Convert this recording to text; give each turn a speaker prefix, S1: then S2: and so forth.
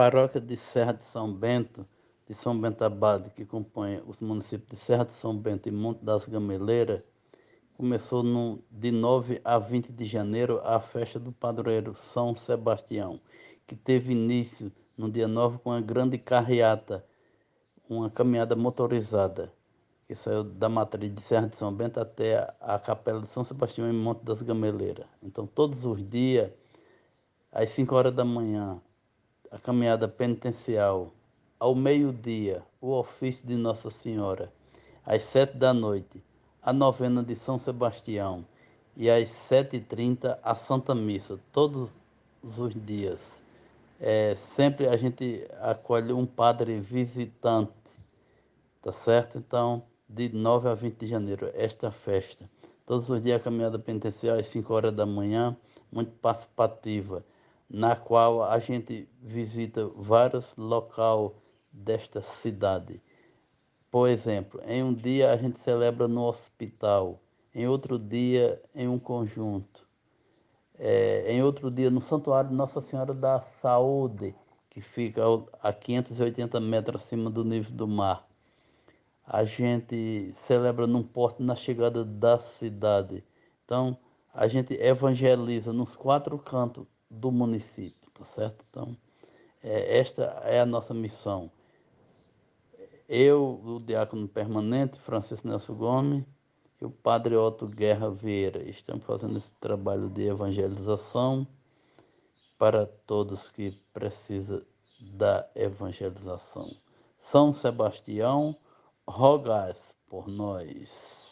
S1: paróquia de Serra de São Bento, de São Bento Abade, que compõe os municípios de Serra de São Bento e Monte das Gameleiras, começou no, de 9 a 20 de janeiro a festa do padroeiro São Sebastião, que teve início no dia 9 com uma grande carreata, uma caminhada motorizada, que saiu da matriz de Serra de São Bento até a capela de São Sebastião em Monte das Gameleiras. Então, todos os dias, às 5 horas da manhã, a caminhada penitencial, ao meio-dia, o ofício de Nossa Senhora, às sete da noite, a novena de São Sebastião e às sete e trinta a Santa Missa, todos os dias. É, sempre a gente acolhe um padre visitante, tá certo? Então, de 9 a 20 de janeiro, esta festa. Todos os dias a caminhada penitencial às 5 horas da manhã, muito participativa na qual a gente visita vários locais desta cidade. Por exemplo, em um dia a gente celebra no hospital, em outro dia em um conjunto, é, em outro dia no Santuário Nossa Senhora da Saúde, que fica a 580 metros acima do nível do mar. A gente celebra num porto na chegada da cidade. Então, a gente evangeliza nos quatro cantos do município, tá certo? Então, é, esta é a nossa missão. Eu, o diácono permanente, Francisco Nelson Gomes, e o padre Otto Guerra Vieira, estamos fazendo esse trabalho de evangelização para todos que precisam da evangelização. São Sebastião, rogai por nós.